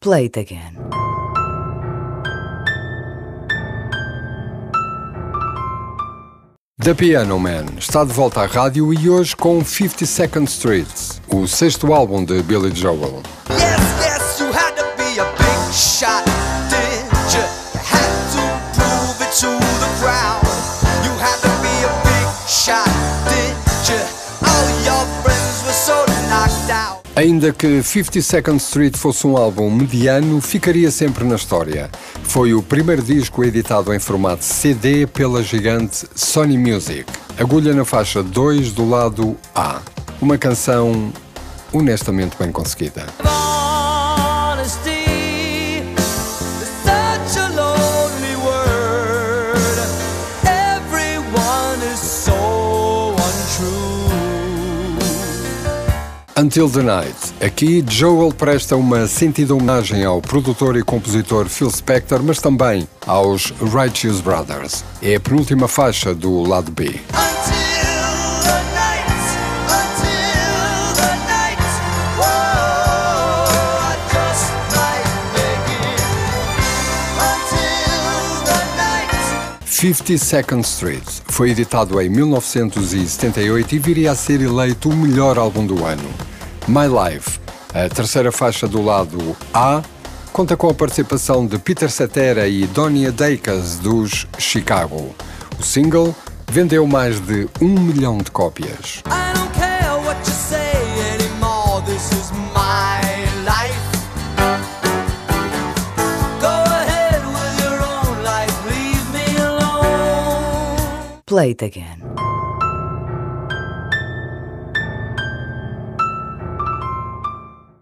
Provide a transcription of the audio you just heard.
Play it again. The Piano Man está de volta à rádio e hoje com 50 Second Street, o sexto álbum de Billy Joel. Ainda que 50 Second Street fosse um álbum mediano, ficaria sempre na história. Foi o primeiro disco editado em formato CD pela gigante Sony Music. Agulha na faixa 2 do lado A. Uma canção honestamente bem conseguida. Until the Night. Aqui, Joel presta uma sentida homenagem ao produtor e compositor Phil Spector, mas também aos Righteous Brothers. É a penúltima faixa do lado B. 50 Second Street foi editado em 1978 e viria a ser eleito o melhor álbum do ano. My Life, a terceira faixa do lado A, conta com a participação de Peter Cetera e Donia Dacus dos Chicago. O single vendeu mais de um milhão de cópias. I don't care what you say anymore. This is my life. Go ahead with your own life. Leave me alone. Play it again.